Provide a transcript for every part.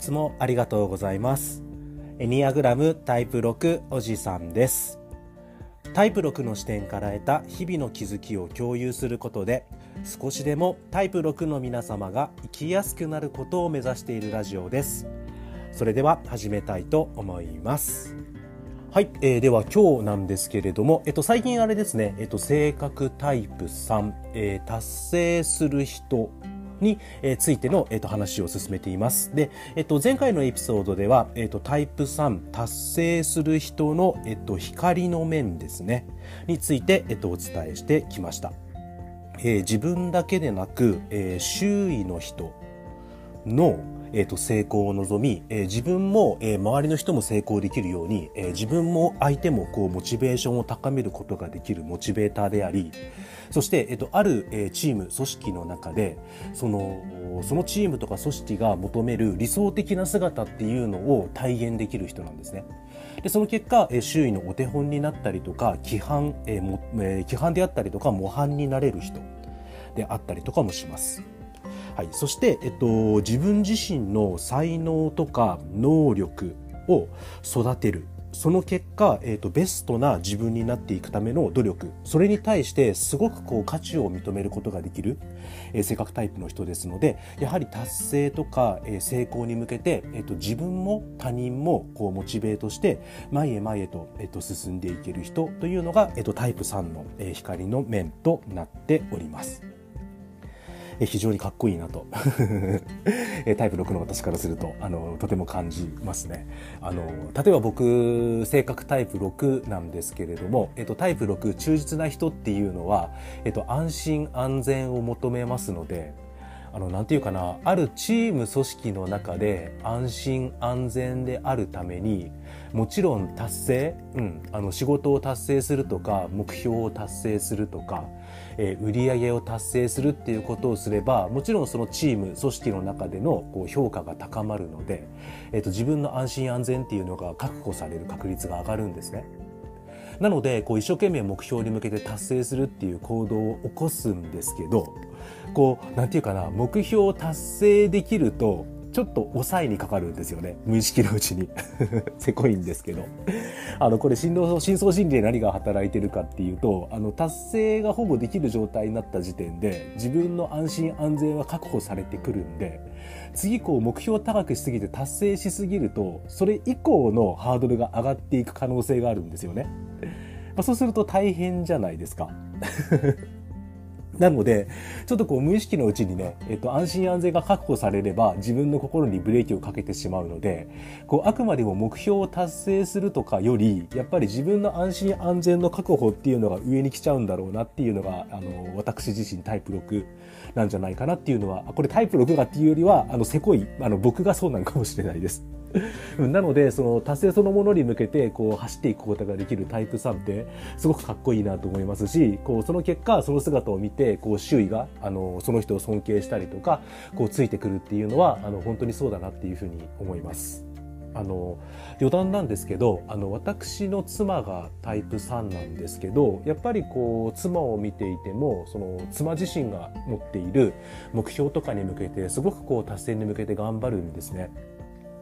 つもありがとうございます。エニアグラムタイプ6おじさんです。タイプ6の視点から得た日々の気づきを共有することで少しでもタイプ6の皆様が生きやすくなることを目指しているラジオです。それでは始めたいと思います。はい、えー、では今日なんですけれども、えっと、最近あれですね、えっと、性格タイプ3、えー、達成する人についての、えーと、話を進めています。で、えっと、前回のエピソードでは、えっと、タイプ3達成する人の、えっと、光の面ですね、について、えっと、お伝えしてきました。えー、自分だけでなく、えー、周囲の人の、えー、と成功を望み、えー、自分も、えー、周りの人も成功できるように、え、自分も相手もこうモチベーションを高めることができるモチベーターでありそして、えー、とある、え、チーム組織の中でそのそのチームとか組織が求める理想的な姿っていうのを体現できる人なんですね。でその結果、え、周囲のお手本になったりとか規範、えもえ、規範であったりとか模範になれる人であったりとかもします。はい、そして、えっと、自分自身の才能とか能力を育てる。その結果、えーと、ベストな自分になっていくための努力。それに対してすごくこう価値を認めることができる、えー、性格タイプの人ですのでやはり達成とか、えー、成功に向けて、えーと、自分も他人もこうモチベートして前へ前へと,、えーと、進んでいける人というのが、えー、とタイプ3の、えー、光の面となっております。非常にかっこいいなと。タイプ6の私からするとあのとても感じますね。あの例えば僕性格タイプ6なんですけれども、えっと、タイプ6忠実な人っていうのは、えっと、安心安全を求めますのであの、なんていうかな、あるチーム組織の中で安心安全であるために、もちろん達成、うん、あの、仕事を達成するとか、目標を達成するとか、えー、売り上げを達成するっていうことをすれば、もちろんそのチーム、組織の中でのこう評価が高まるので、えっ、ー、と、自分の安心安全っていうのが確保される確率が上がるんですね。なので、こう一生懸命目標に向けて達成するっていう行動を起こすんですけど、こう、なんていうかな、目標を達成できると、ちょっと抑えにかかるんですよね。無意識のうちに。せこいんですけど。あの、これ、深層心理で何が働いてるかっていうと、あの、達成がほぼできる状態になった時点で、自分の安心安全は確保されてくるんで、次こう目標を高くしすぎて達成しすぎると、それ以降のハードルが上がっていく可能性があるんですよね。まあ、そうすると大変じゃないですか。なので、ちょっとこう無意識のうちにね、えっと、安心安全が確保されれば自分の心にブレーキをかけてしまうので、こうあくまでも目標を達成するとかより、やっぱり自分の安心安全の確保っていうのが上に来ちゃうんだろうなっていうのが、あの、私自身タイプ6なんじゃないかなっていうのは、これタイプ6がっていうよりは、あの、せこい、あの、僕がそうなのかもしれないです。なので、その達成そのものに向けて、こう走っていくことができるタイプ3って、すごくかっこいいなと思いますし、こう、その結果、その姿を見て、こう、周囲が、あの、その人を尊敬したりとか、こう、ついてくるっていうのは、あの、本当にそうだなっていうふうに思います。あの余談なんですけどあの私の妻がタイプ3なんですけどやっぱりこう妻を見ていてもその妻自身が持っている目標とかに向けてすごくこう達成に向けて頑張るんですね。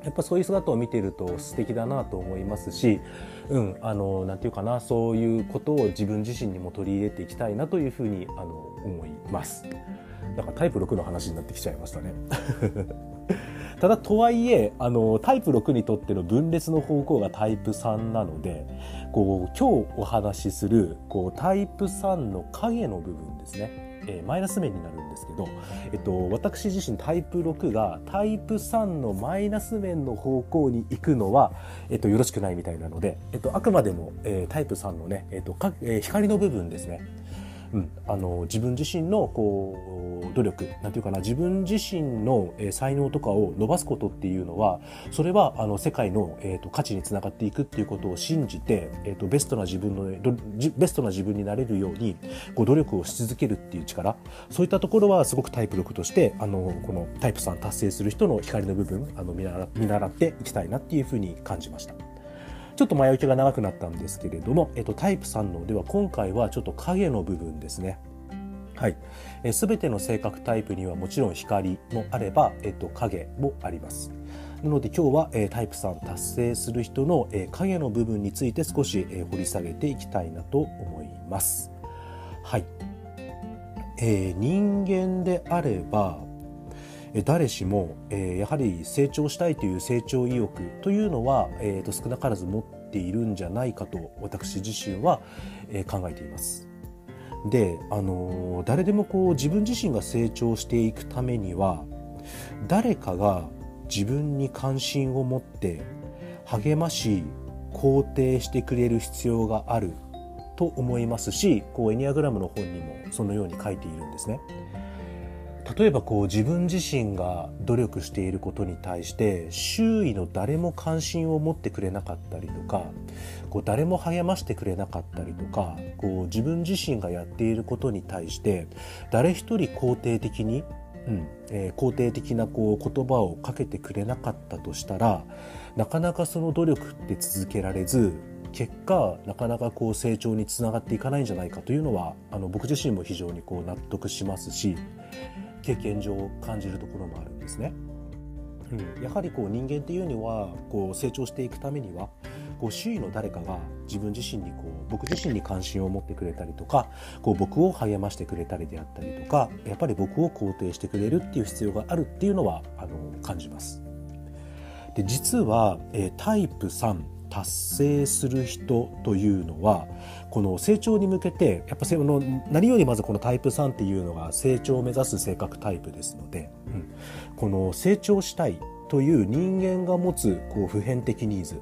やっぱそういう姿を見ていると素敵だなと思いますし、うん、あの、なんていうかな、そういうことを自分自身にも取り入れていきたいなというふうに、あの、思います。だからタイプ6の話になってきちゃいましたね。ただ、とはいえ、あの、タイプ6にとっての分裂の方向がタイプ3なので、こう、今日お話しする、こう、タイプ3の影の部分ですね。えー、マイナス面になるんですけど、えっと、私自身タイプ6がタイプ3のマイナス面の方向に行くのは、えっと、よろしくないみたいなので、えっと、あくまでも、えー、タイプ3のね、えっとかえー、光の部分ですね。うん、あの自分自身のこう努力なんていうかな自分自身の、え、才能とかを伸ばすことっていうのはそれはあの世界の、えーと、価値につながっていくっていうことを信じて、えーと、ベストな自分のベストな自分になれるようにこう努力をし続けるっていう力そういったところはすごくタイプ6としてあのこのタイプ3達成する人の光の部分あの見習見習っていきたいなっていうふうに感じました。ちょっと前置きが長くなったんですけれども、えっと、タイプ3のでは今回はちょっと影の部分ですね。はい。す、べ、ての性格タイプにはもちろん光もあれば、えっと、影もあります。なので今日は、えー、タイプ3達成する人の、え、影の部分について少し、え、掘り下げていきたいなと思います。はい、えー、人間であれば誰しも、え、やはり成長したいという成長意欲というのは、えーと、少なからず持っているんじゃないかと私自身は、え、考えています。で、あの、誰でもこう自分自身が成長していくためには誰かが自分に関心を持って励まし肯定してくれる必要があると思いますしこうエニアグラムの本にもそのように書いているんですね。例えばこう自分自身が努力していることに対して周囲の誰も関心を持ってくれなかったりとかこう誰も励ましてくれなかったりとかこう自分自身がやっていることに対して誰一人肯定的に、うんえー、肯定的なこう言葉をかけてくれなかったとしたらなかなかその努力って続けられず結果なかなかこう成長につながっていかないんじゃないかというのはあの僕自身も非常にこう納得しますし経験上感じるところもあるんですね。うん、やはりこう人間っていうにはこう成長していくためにはこう周囲の誰かが自分自身にこう僕自身に関心を持ってくれたりとかこう僕を励ましてくれたりであったりとかやっぱり僕を肯定してくれるっていう必要があるっていうのはあの感じます。で実は、えー、タイプ3達成する人というのはこの成長に向けてやっぱその何よりまずこのタイプ3っていうのが成長を目指す性格タイプですので、うん、この成長したいという人間が持つこう普遍的ニーズ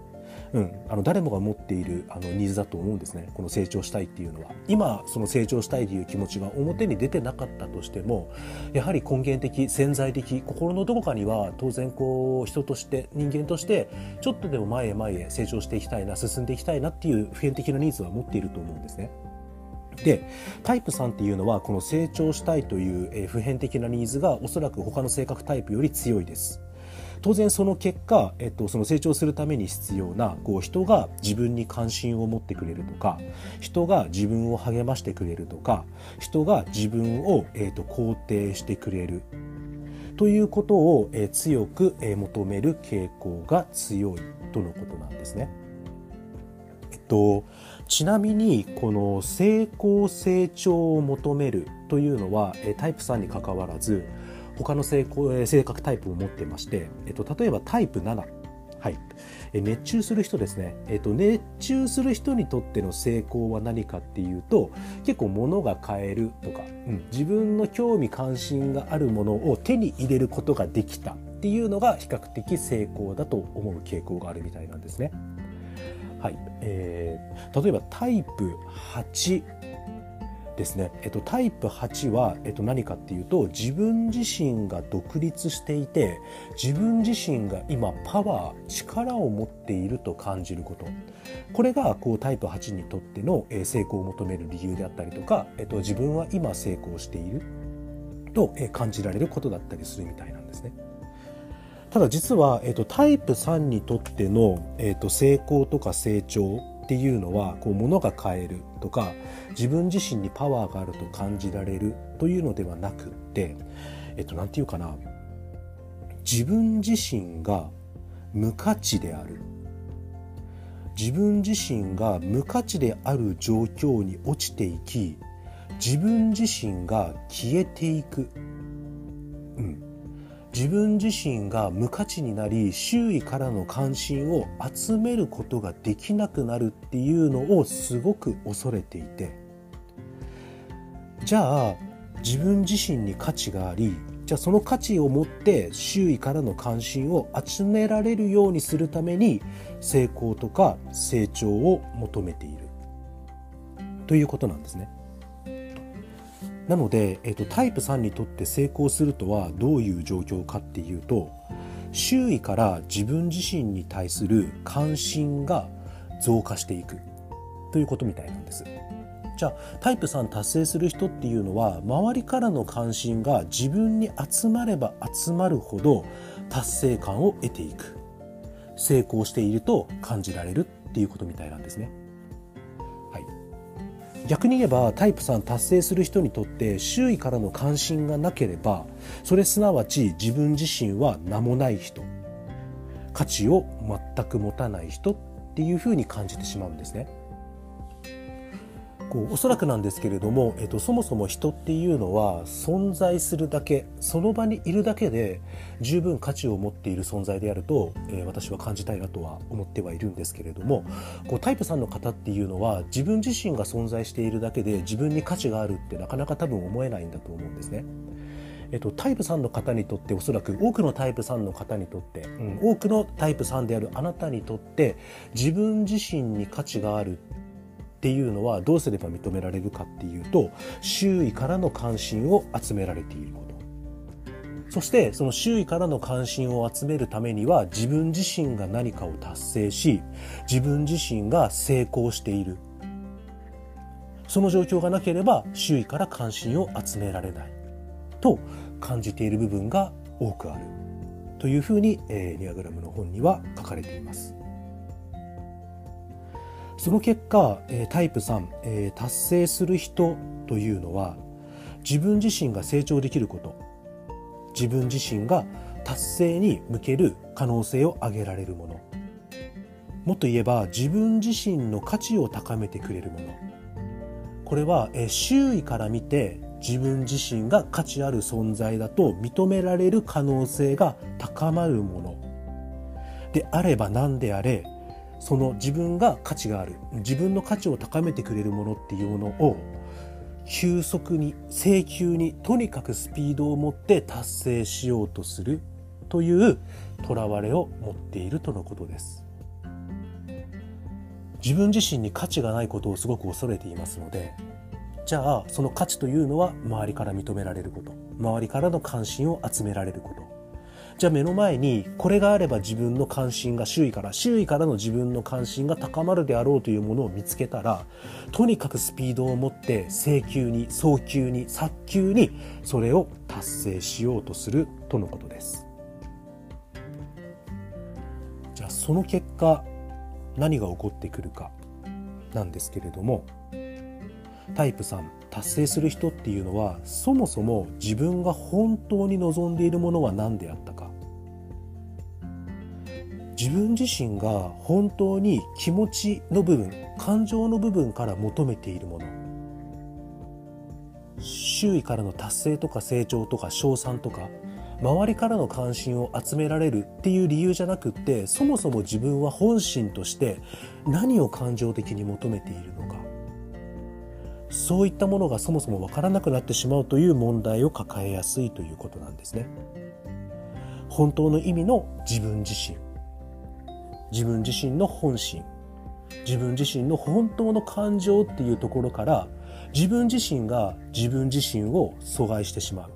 うん、あの誰もが持っているあのニーズだと思うんですねこの成長したいっていうのは今その成長したいという気持ちが表に出てなかったとしてもやはり根源的潜在的心のどこかには当然こう人として人間としてちょっとでも前へ前へ成長していきたいな進んでいきたいなっていう普遍的なニーズは持っていると思うんですね。でタイプ3っていうのはこの成長したいという普遍的なニーズがおそらく他の性格タイプより強いです。当然その結果、えっと、その成長するために必要なこう人が自分に関心を持ってくれるとか人が自分を励ましてくれるとか人が自分を、えっと、肯定してくれるということを、え強く、え求める傾向が強いとのことなんですね。えっと、ちなみにこの成功成長を求めるというのはタイプ3にかかわらず他の性性格タイプを持ってまして、えっと、例えばタイプ7、はい、え熱中する人ですね、えっと、熱中する人にとっての成功は何かっていうと結構物が買えるとか、うん、自分の興味関心があるものを手に入れることができたっていうのが比較的成功だと思う傾向があるみたいなんですね。はい。えー、例えばタイプ8ですね、えっと、タイプ8は、えっと、何かっていうと自分自身が独立していて自分自身が今パワー力を持っていると感じることこれがこうタイプ8にとっての、え成功を求める理由であったりとか、えっと、自分は今成功していると、え感じられることだったりするみたいなんですね。ただ実は、えっと、タイプ3にとっての、えっと、成功とか成長っていうのはこう物が買えるとか自分自身にパワーがあると感じられるというのではなくってえっと何て言うかな自分自身が無価値である。自分自身が無価値である状況に落ちていき自分自身が消えていく、うん、自分自身が無価値になり周囲からの関心を集めることができなくなるっていうのをすごく恐れていてじゃあ自分自身に価値がありじゃあその価値を持って周囲からの関心を集められるようにするために成功とか成長を求めているということなんですね。なので、えっと、タイプ3にとって成功するとはどういう状況かっていうと周囲から自分自身に対する関心が増加していくということみたいなんです。じゃあタイプ3達成する人っていうのは周りからの関心が自分に集まれば集まるほど達成感を得ていく成功していると感じられるっていうことみたいなんですね。逆に言えばタイプ3達成する人にとって周囲からの関心がなければそれすなわち自分自身は名もない人価値を全く持たない人っていうふうに感じてしまうんですね。こうおそらくなんですけれども、えっと、そもそも人っていうのは存在するだけその場にいるだけで十分価値を持っている存在であると、えー、私は感じたいなとは思ってはいるんですけれどもこうタイプ3の方っていうのは自分自身が存在しているだけで自分に価値があるってなかなか多分思えないんだと思うんですね。えっと、タイプ3の方にとっておそらく多くのタイプ3の方にとって、うん、多くのタイプ3であるあなたにとって自分自身に価値があるっていうのはどうすれば認められるかっていうと周囲からの関心を集められていること。そしてその周囲からの関心を集めるためには自分自身が何かを達成し自分自身が成功している。その状況がなければ周囲から関心を集められない。と感じている部分が多くある。というふうに、えー、ニアグラムの本には書かれています。その結果、えタイプ3、達成する人というのは自分自身が成長できること自分自身が達成に向ける可能性を上げられるもの。もっと言えば自分自身の価値を高めてくれるもの。これは周囲から見て自分自身が価値ある存在だと認められる可能性が高まるもの。であれば何であれその自分が価値がある。自分の価値を高めてくれるものっていうものを急速に請求にとにかくスピードを持って達成しようとするというとらわれを持っているとのことです。自分自身に価値がないことをすごく恐れていますのでじゃあその価値というのは周りから認められること。周りからの関心を集められること。じゃあ目の前にこれがあれば自分の関心が周囲から周囲からの自分の関心が高まるであろうというものを見つけたらとにかくスピードを持って請求に早急に早急にそれを達成しようとするとのことです。じゃあその結果何が起こってくるかなんですけれどもタイプ3達成する人っていうのはそもそも自分が本当に望んでいるものは何であったか。自分自身が本当に気持ちの部分感情の部分から求めているもの。周囲からの達成とか成長とか称賛とか周りからの関心を集められるっていう理由じゃなくってそもそも自分は本心として何を感情的に求めているのか。そういったものがそもそも分からなくなってしまうという問題を抱えやすいということなんですね。本当の意味の自分自身。自分自身の本心。自分自身の本当の感情っていうところから自分自身が自分自身を阻害してしまう、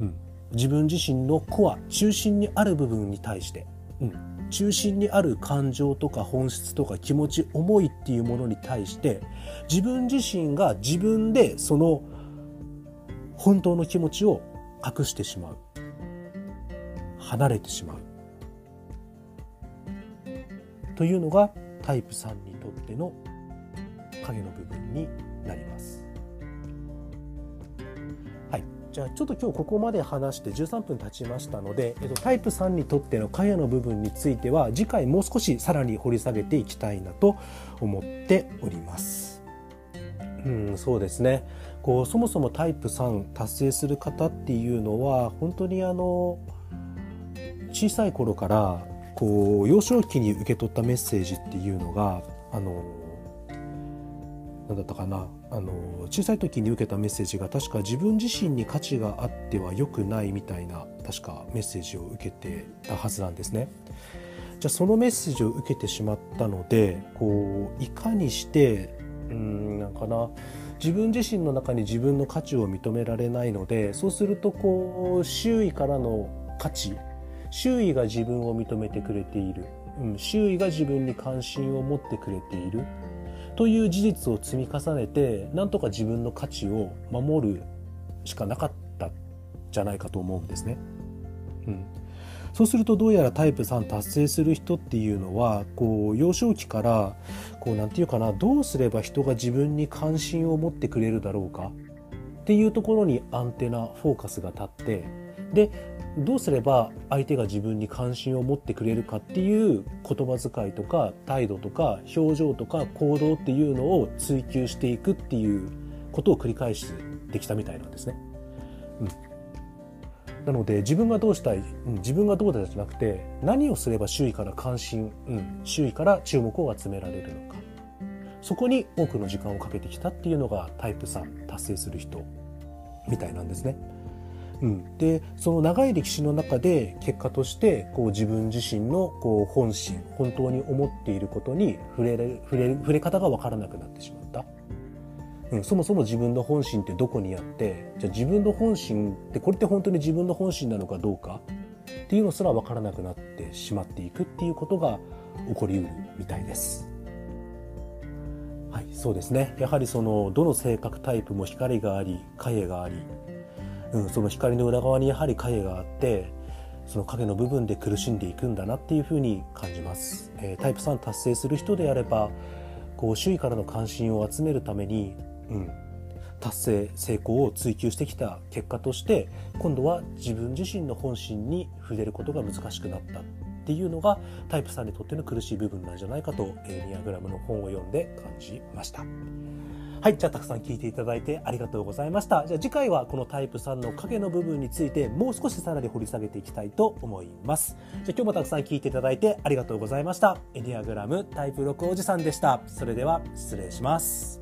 うん、自分自身のコア中心にある部分に対して、うん、中心にある感情とか本質とか気持ち思いっていうものに対して自分自身が自分でその本当の気持ちを隠してしまう。離れてしまうというのがタイプ3にとっての影の部分になります。はい、じゃあちょっと今日ここまで話して13分経ちましたので、えっと、タイプ3にとっての影の部分については次回もう少しさらに掘り下げていきたいなと思っております。うん、そうですねこうそもそもタイプ3達成する方っていうのは本当にあの小さい頃からこう幼少期に受け取ったメッセージっていうのがあの何だったかなあの小さい時に受けたメッセージが確か自分自身に価値があっては良くないみたいな確かメッセージを受けてたはずなんですね。じゃあそのメッセージを受けてしまったのでこういかにしてうんなんかな自分自身の中に自分の価値を認められないのでそうするとこう周囲からの価値周囲が自分を認めてくれている、うん、周囲が自分に関心を持ってくれている。という事実を積み重ねてなんとか自分の価値を守るしかなかったじゃないかと思うんですね。うん、そうするとどうやらタイプ3達成する人っていうのはこう幼少期からこうなんていうかなどうすれば人が自分に関心を持ってくれるだろうかっていうところにアンテナフォーカスが立ってでどうすれば相手が自分に関心を持ってくれるかっていう言葉遣いとか態度とか表情とか行動っていうのを追求していくっていうことを繰り返してきたみたいなんですね。うんなので自分がどうしたい、うん、自分がどうだじゃなくて何をすれば周囲から関心、うん、周囲から注目を集められるのかそこに多くの時間をかけてきたっていうのがタイプ3達成する人みたいなんですね。うん、でその長い歴史の中で結果としてこう自分自身のこう本心本当に思っていることに触れれ触れ触れ方が分からなくなってしまった、うん、そもそも自分の本心ってどこにあってじゃあ自分の本心ってこれって本当に自分の本心なのかどうかっていうのすら分からなくなってしまっていくっていうことが起こりうるみたいです。はい、そうですね。やはりそのどの性格タイプも光があり影がありうん、その光の裏側にやはり影があってその影の部分で苦しんでいくんだなっていうふうに感じます、えー、タイプ3達成する人であればこう周囲からの関心を集めるために、うん、達成成功を追求してきた結果として今度は自分自身の本心に触れることが難しくなったっていうのがタイプ3にとっての苦しい部分なんじゃないかとエニアグラムの本を読んで感じました。はい。じゃあ、たくさん聞いていただいてありがとうございました。じゃあ、次回はこのタイプ3の影の部分について、もう少しさらに掘り下げていきたいと思います。じゃあ、今日もたくさん聞いていただいてありがとうございました。エディアグラムタイプ6おじさんでした。それでは、失礼します。